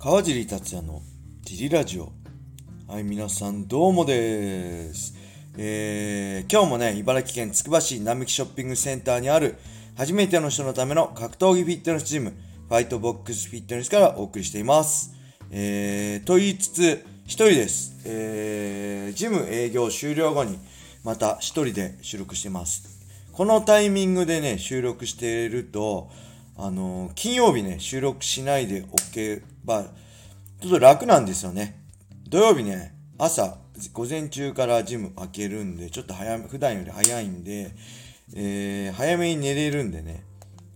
川尻達也のジリラジオ。はい、皆さんどうもです。えー、今日もね、茨城県つくば市並木ショッピングセンターにある初めての人のための格闘技フィットネスジム、ファイトボックスフィットネスからお送りしています。えー、と言いつつ、一人です。えー、ジム営業終了後にまた一人で収録してます。このタイミングでね、収録していると、あのー金曜日ね、収録しないでおけば、ちょっと楽なんですよね。土曜日ね、朝、午前中からジム開けるんで、ちょっと早め、普段より早いんで、えー、早めに寝れるんでね、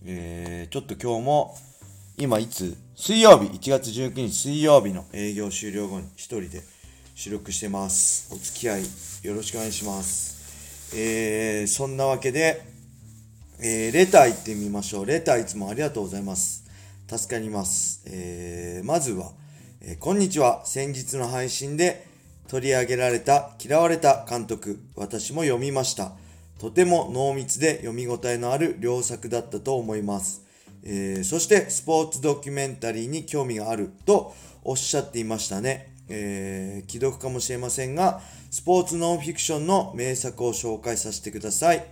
えー、ちょっと今日も、今いつ、水曜日、1月19日水曜日の営業終了後に一人で収録してます。お付き合いよろしくお願いします。えー、そんなわけで、えーレター行ってみましょう。レターいつもありがとうございます。助かります。えーまずは、えーこんにちは。先日の配信で取り上げられた嫌われた監督、私も読みました。とても濃密で読み応えのある良作だったと思います。えーそしてスポーツドキュメンタリーに興味があるとおっしゃっていましたね。えー既読かもしれませんが、スポーツノンフィクションの名作を紹介させてください。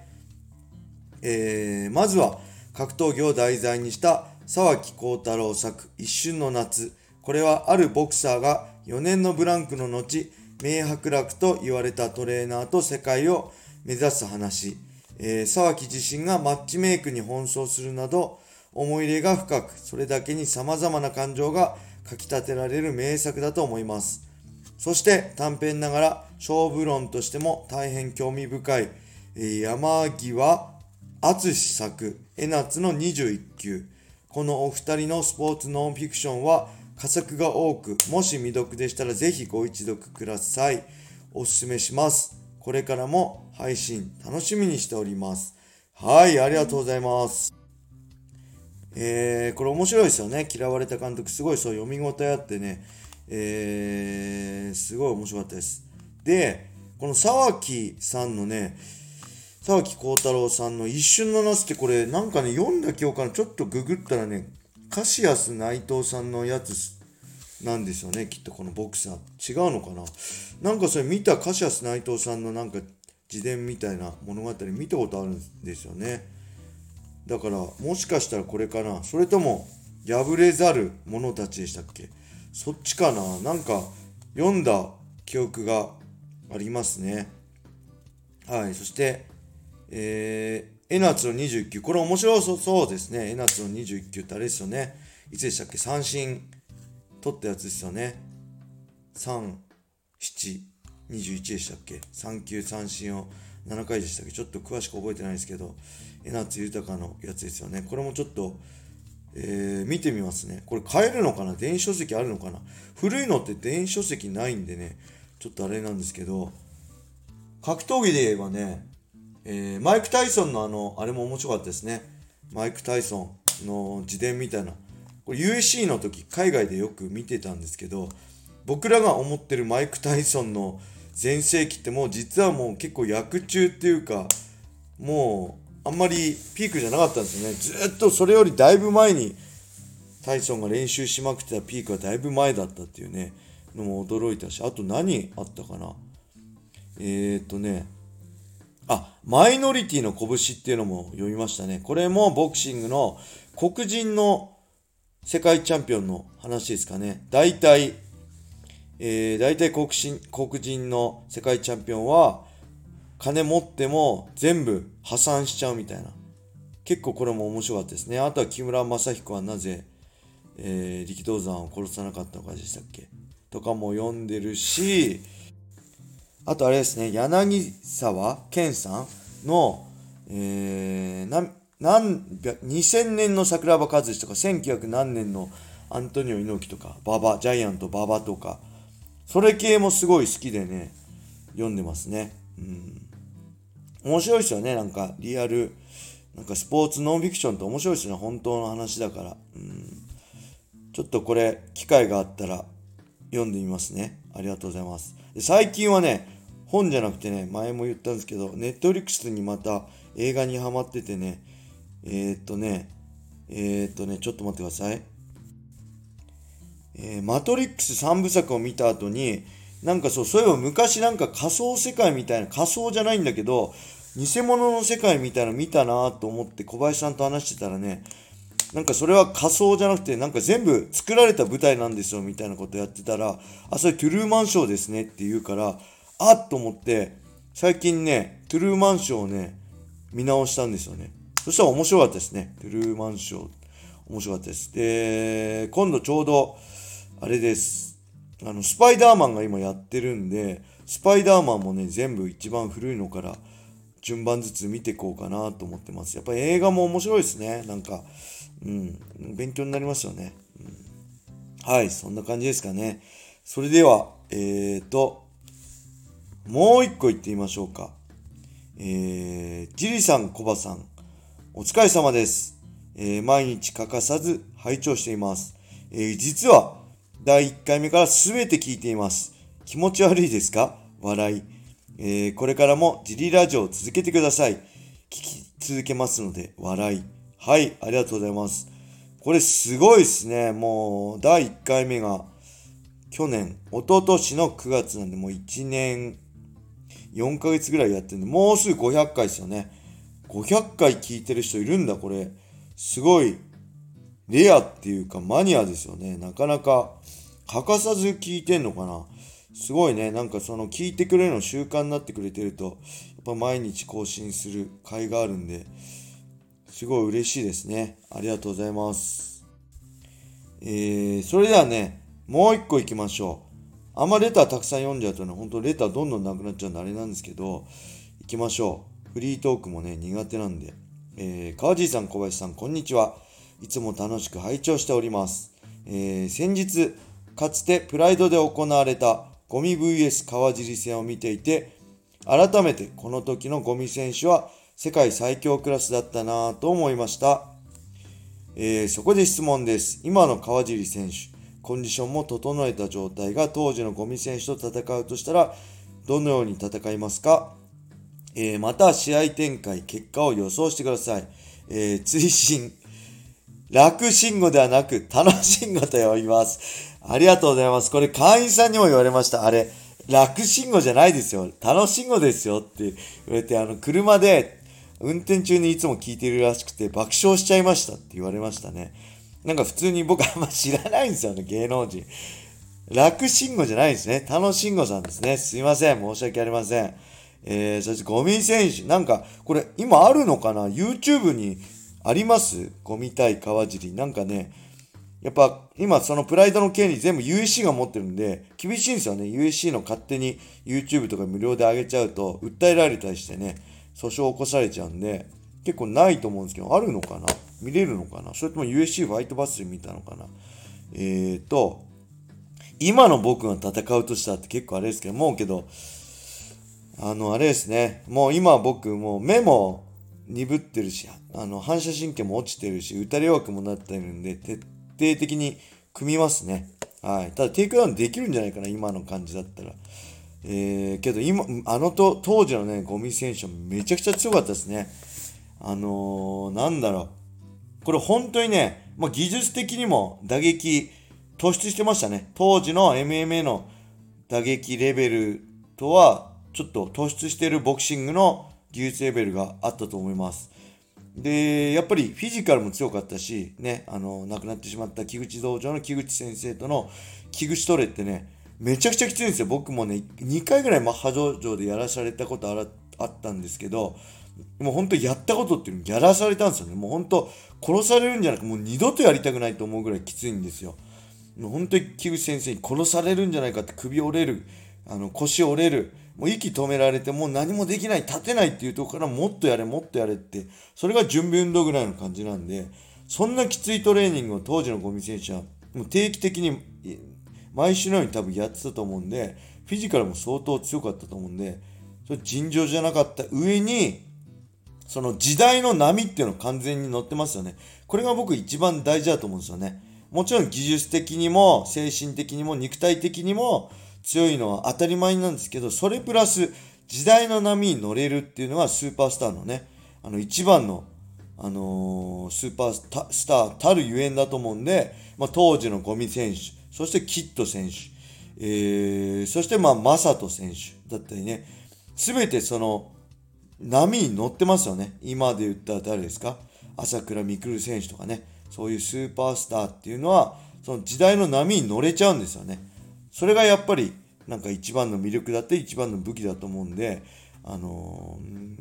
えーまずは格闘技を題材にした沢木幸太郎作「一瞬の夏」これはあるボクサーが4年のブランクの後名伯楽と言われたトレーナーと世界を目指す話、えー沢木自身がマッチメイクに奔走するなど思い入れが深くそれだけに様々な感情がかき立てられる名作だと思います。そして短編ながら勝負論としても大変興味深い、えー山際敦作江夏の21球。このお二人のスポーツノンフィクションは佳作が多く、もし未読でしたらぜひご一読ください。おすすめします。これからも配信楽しみにしております。はい、ありがとうございます。えー、これ面白いですよね。嫌われた監督、すごいそう読み応えあってね、えー、すごい面白かったです。で、この沢木さんのね、沢木幸太郎さんの一瞬の夏ってこれなんかね読んだ記憶からちょっとググったらねカシアス内藤さんのやつなんですよねきっとこのボクサー。違うのかな？なんかそれ見たカシアス内藤さんのなんか自伝みたいな物語見たことあるんですよね。だからもしかしたらこれかな。それとも破れざる者たちでしたっけ？そっちかな？なんか読んだ記憶がありますね。はいそしてえー、江夏の21球。これ面白そうそうですね。江夏の21球ってあれですよね。いつでしたっけ？三振取ったやつですよね。3、7、21でしたっけ ?3 球三振を7回でしたっけ？ちょっと詳しく覚えてないですけど、江夏豊のやつですよね。これもちょっと、えー見てみますね。これ買えるのかな？電子書籍あるのかな？古いのって電子書籍ないんでね、ちょっとあれなんですけど、格闘技で言えばね、えーマイク・タイソンのあの、あれも面白かったですね。マイク・タイソンの自伝みたいな。これ USC の時、海外でよく見てたんですけど、僕らが思ってるマイク・タイソンの全盛期ってもう実はもう結構役中っていうか、もうあんまりピークじゃなかったんですよね。ずっとそれよりだいぶ前にタイソンが練習しまくってたピークはだいぶ前だったっていうね、のも驚いたし、あと何あったかなえー、っとね、あ、マイノリティの拳っていうのも読みましたね。これもボクシングの黒人の世界チャンピオンの話ですかね。大体、えー、大体黒人黒人の世界チャンピオンは金持っても全部破産しちゃうみたいな。結構これも面白かったですね。あとは木村正彦はなぜ、えー力道山を殺さなかったのかでしたっけとかも読んでるし、あとあれですね、柳沢健さんの、えー、なん、なん、2000年の桜庭和志とか、1900何年のアントニオ猪木とか、馬場、ジャイアント馬場とか、それ系もすごい好きでね、読んでますね。うん。面白いですよね、なんか、リアル、なんかスポーツノンフィクションって面白いですね、本当の話だから。うん。ちょっとこれ、機会があったら読んでみますね。ありがとうございます。最近はね、本じゃなくてね、前も言ったんですけど、ネットリックスにまた映画にハマっててね、えー、っとね、えー、っとね、ちょっと待ってください。えー、マトリックス3部作を見た後に、なんかそう、そういえば昔なんか仮想世界みたいな、仮想じゃないんだけど、偽物の世界みたいなの見たなと思って小林さんと話してたらね、なんかそれは仮想じゃなくて、なんか全部作られた舞台なんですよみたいなことやってたら、あ、それトゥルーマンショーですねって言うから、あっと思って、最近ね、トゥルーマンショーをね、見直したんですよね。そしたら面白かったですね。トゥルーマンショー。面白かったです。で、今度ちょうど、あれです。あの、スパイダーマンが今やってるんで、スパイダーマンもね、全部一番古いのから順番ずつ見ていこうかなと思ってます。やっぱり映画も面白いですね。なんか、うん、勉強になりますよね。うん、はい、そんな感じですかね。それでは、えーと、もう一個言ってみましょうか。えー、ジリさん、コバさん、お疲れ様です。えー、毎日欠かさず拝聴しています。えー、実は、第1回目から全て聞いています。気持ち悪いですか？笑い。えー、これからもジリラジオを続けてください。聞き続けますので、笑い。はい、ありがとうございます。これすごいですね。もう、第1回目が、去年、一昨年の9月なんで、もう1年4ヶ月ぐらいやってるんで、もうすぐ500回ですよね。500回聞いてる人いるんだ、これ。すごい、レアっていうかマニアですよね。なかなか欠かさず聞いてんのかな。すごいね。なんかその聞いてくれるの習慣になってくれてると、やっぱ毎日更新する甲斐があるんで、すごい嬉しいですね。ありがとうございます。えー、それではね、もう一個行きましょう。あんまレターたくさん読んじゃうとね、ほんとレターどんどんなくなっちゃうんであれなんですけど、行きましょう。フリートークもね、苦手なんで。えー、川地さん、小林さん、こんにちは。いつも楽しく拝聴しております。えー、先日、かつてプライドで行われたゴミ VS 川尻戦を見ていて、改めてこの時のゴミ選手は世界最強クラスだったなぁと思いました。えー、そこで質問です。今の川尻選手、コンディションも整えた状態が当時のゴミ選手と戦うとしたら、どのように戦いますか、えー、また試合展開、結果を予想してください。えー、追伸、楽信号ではなく楽信号と呼びます。ありがとうございます。これ会員さんにも言われました。あれ、楽信号じゃないですよ。楽信号ですよって言われて、あの、車で運転中にいつも聞いてるらしくて爆笑しちゃいましたって言われましたね。なんか普通に僕あんま知らないんですよね、芸能人。楽慎吾じゃないですね。楽慎吾さんですね。すいません。申し訳ありません。えー、そしてゴミ選手。なんか、これ今あるのかな ?YouTube にあります？ゴミ対川尻。なんかね、やっぱ今そのプライドの権利全部 USC が持ってるんで、厳しいんですよね。USC の勝手に YouTube とか無料で上げちゃうと、訴えられたりしてね、訴訟を起こされちゃうんで、結構ないと思うんですけど、あるのかな？見れるのかな？それとも USC ファイトバスで見たのかな？えーと、今の僕が戦うとしたって結構あれですけど、もうけど、あの、あれですね。もう今僕、もう目も鈍ってるし、あの、反射神経も落ちてるし、打たれ弱くもなってるんで、徹底的に組みますね。はい。ただ、テイクダウンできるんじゃないかな、今の感じだったら。えー、けど今、あのと、当時のね、五味選手めちゃくちゃ強かったですね。あのー、なんだろう。これ本当にね、まあ、技術的にも打撃突出してましたね。当時の MMA の打撃レベルとはちょっと突出してるボクシングの技術レベルがあったと思います。で、やっぱりフィジカルも強かったし、ね、あの、亡くなってしまった木口道場の木口先生との木口トレってね、めちゃくちゃきついんですよ。僕もね、2回ぐらいマッハ上場でやらされたことあったんですけど、もう本当やったことっていうのやらされたんですよね。もう本当殺されるんじゃなくもう二度とやりたくないと思うぐらいきついんですよ。もう本当に木口先生に殺されるんじゃないかって首折れる、あの腰折れる、もう息止められてもう何もできない、立てないっていうところからもっとやれ、もっとやれって、それが準備運動ぐらいの感じなんで、そんなきついトレーニングを当時のゴミ選手はもう定期的に毎週のように多分やってたと思うんで、フィジカルも相当強かったと思うんで、それ尋常じゃなかった上に、その時代の波っていうの完全に乗ってますよね。これが僕一番大事だと思うんですよね。もちろん技術的にも精神的にも肉体的にも強いのは当たり前なんですけど、それプラス時代の波に乗れるっていうのがスーパースターのね、あの一番の、あのー、スーパースターたるゆえんだと思うんで、まあ、当時のゴミ選手、そしてキッド選手、えー、そしてまあ、マサト選手だったりね、すべてその、波に乗ってますよね。今で言ったら誰ですか？朝倉未来選手とかね、そういうスーパースターっていうのは、その時代の波に乗れちゃうんですよね。それがやっぱり、なんか一番の魅力だって一番の武器だと思うんで、あのー、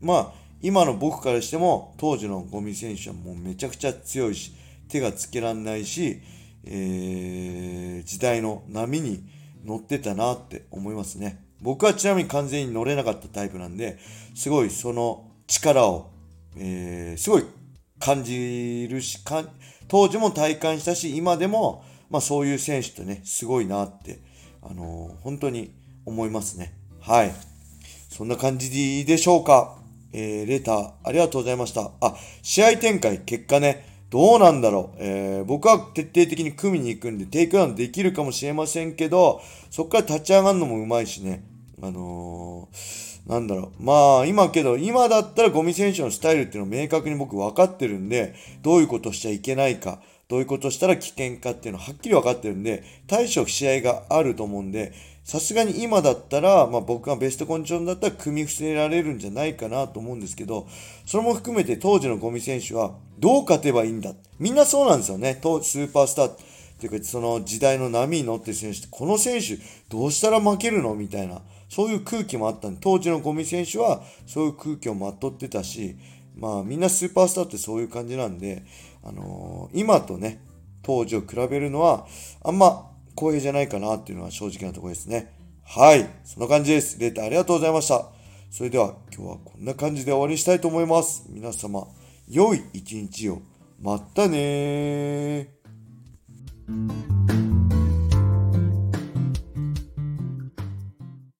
まあ、今の僕からしても、当時のゴミ選手はもうめちゃくちゃ強いし、手がつけらんないし、えー、時代の波に乗ってたなって思いますね。僕はちなみに完全に乗れなかったタイプなんで、すごいその力を、えー、すごい感じるし、か当時も体感したし、今でも、まあそういう選手ってね、すごいなって、あのー、本当に思いますね。はい。そんな感じでいいでしょうか。えー、レター、ありがとうございました。あ、試合展開、結果ね、どうなんだろう。えー、僕は徹底的に組みに行くんで、テイクダウンできるかもしれませんけど、そこから立ち上がるのもうまいしね。あのー、なんだろう。まあ、今けど、今だったら五味選手のスタイルっていうのを明確に僕分かってるんで、どういうことしちゃいけないか、どういうことしたら危険かっていうのははっきり分かってるんで、対処試合があると思うんで、さすがに今だったら、まあ、僕がベストコンディションだったら組み伏せられるんじゃないかなと思うんですけど、それも含めて当時のゴミ選手はどう勝てばいいんだ。みんなそうなんですよね。当スーパースターっていうか、その時代の波に乗ってる選手って、この選手どうしたら負けるの？みたいな、そういう空気もあったんで、当時のゴミ選手はそういう空気をまとってたし、まあみんなスーパースターってそういう感じなんで、あのー、今とね、当時を比べるのは、あんま光栄じゃないかなっていうのは正直なところですね。はい。そんな感じです。レータありがとうございました。それでは今日はこんな感じで終わりにしたいと思います。皆様、良い一日を。またね